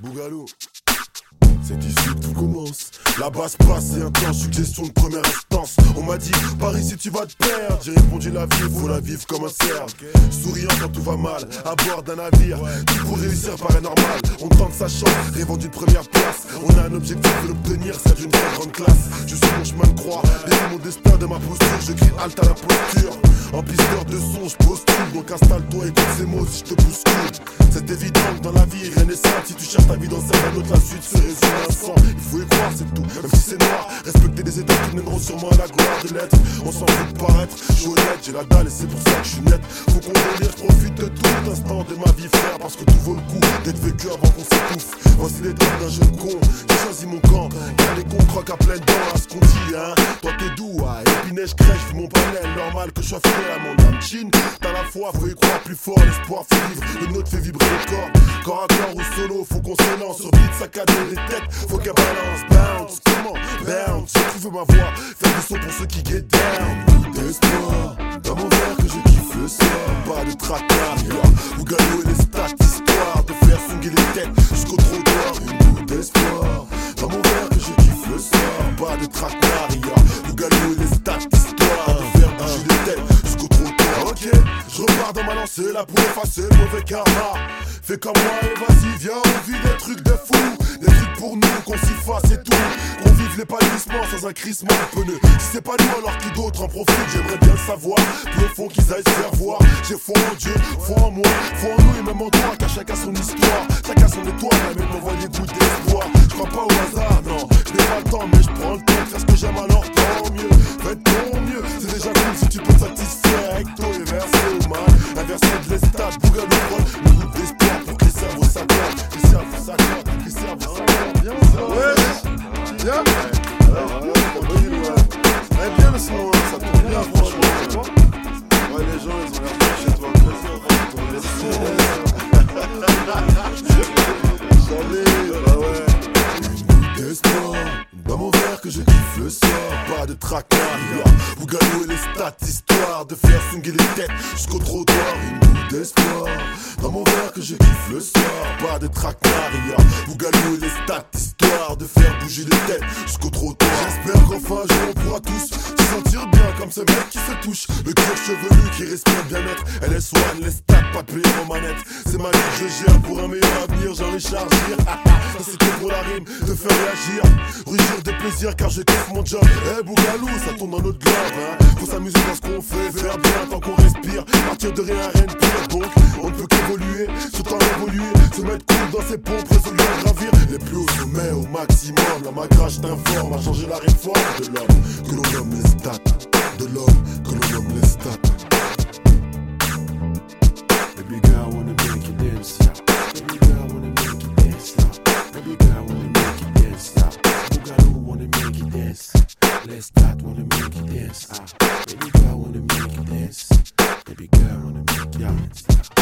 Bougalou. C'est ici que tout commence. La basse passe et un plan, suggestion de première instance. On m'a dit, par ici tu vas te perdre. J'ai répondu, la vie, faut la vivre comme un cerf. Souriant quand tout va mal, à bord d'un navire. Tout pour réussir paraît normal. On tente sa chance, rêvant d'une première place. On a un objectif de l'obtenir, c'est d'une très grande classe. Je suis mon chemin de croix, et mon destin de ma posture. Je crie halte à la posture. En pisteur de son, je postule. Donc installe-toi et écoute ces mots si je te bouscule. C'est évident que dans la vie, rien n'est simple. Si tu cherches ta vie dans d'un autre, la suite se résume à un sang. Il faut y croire, c'est tout. Même si c'est noir, respecter des étapes qui mèneront sûrement à la gloire de l'être. On s'en fout de paraître. Je suis honnête, j'ai la dalle et c'est pour ça que je suis net. Faut qu'on profite de tout instant de ma vie, frère. Parce que tout vaut le coup d'être vécu avant qu'on s'étouffe. Voici les droits d'un jeune con. J'ai choisi mon camp. Y'a les cons croquent à pleines dents à ce qu'on dit, hein. Je crèche, mon panel. Normal que je sois fidèle à mon âme. Chine, t'as la foi, faut y croire plus fort. L'espoir fait vivre, le nôtre fait vibrer le corps. Corps à corps ou solo, faut qu'on se lance sur beat, saccadé des têtes. Faut qu'elle balance, bounce, comment bounce. Si tu veux ma voix, faire du son pour ceux qui get down. D'espoir, dans mon verre que je kiffe le soir. Pas de tracas, vous gagnez les stats, histoire de faire swinguer les têtes jusqu'au trottoir. Une goutte d'espoir, dans mon verre que je kiffe le soir. Pas de tracas, vous gagnez les lancée là pour effacer le mauvais karma. Fais comme moi et vas-y, viens, on vit des trucs de fou. Des trucs pour nous, qu'on s'y fasse et tout. Qu'on vive l'épanouissement sans un crissement pneu. Si c'est pas nous, alors qui d'autre en profite? J'aimerais bien le savoir. Plus au fond qu'ils aillent se faire voir. J'ai foi en Dieu, foi en moi, foi en nous et même en toi. Car chacun son histoire, chacun son étoile. Même m'envoie des gouttes d'espoir. Je crois pas au hasard, non. Je n'ai pas le temps, mais je prends le temps de ce que j'aime alors bien. Alors, ouais, t'as bonne idée, ouais. Ouais, bien le son, Vous gagnez les stats Histoire de faire swinguer les têtes Jusqu'au trottoir Une goutte d'espoir. Dans mon verre que je kiffe le soir. Pas de tracas Vous gagnez les stats Histoire de faire bouger les têtes Jusqu'au trottoir J'espère qu'enfin on pourra tous comme ce mec qui se touche. Le cuir chevelu qui respire bien-être LS One, les stats pas payés en manette. C'est ma vie que je gère pour un meilleur avenir. J'en ai chargé Ça c'était pour la rime de faire réagir. Rugir de plaisir car je kiffe mon job. Eh Bougalou ça tourne dans notre globe hein. Faut s'amuser dans ce qu'on fait Faire bien tant qu'on respire. Partir de rien rien de pire. Donc on ne peut qu'évoluer Se temps évoluer. Se mettre cool dans ses pompes Résolu à gravir. Les plus hauts sommets au maximum. La macrache t'informe à changer la réforme de l'homme. Que l'on nomme les stats Nomme les stats Baby girl wanna make you dance, yeah. Baby girl wanna make you dance, yeah. Baby girl wanna make you dance, yeah. Boogaloo wanna make you dance. Let's start wanna make you dance, ah. Baby girl wanna make you dance. Baby girl wanna make you dance, yeah.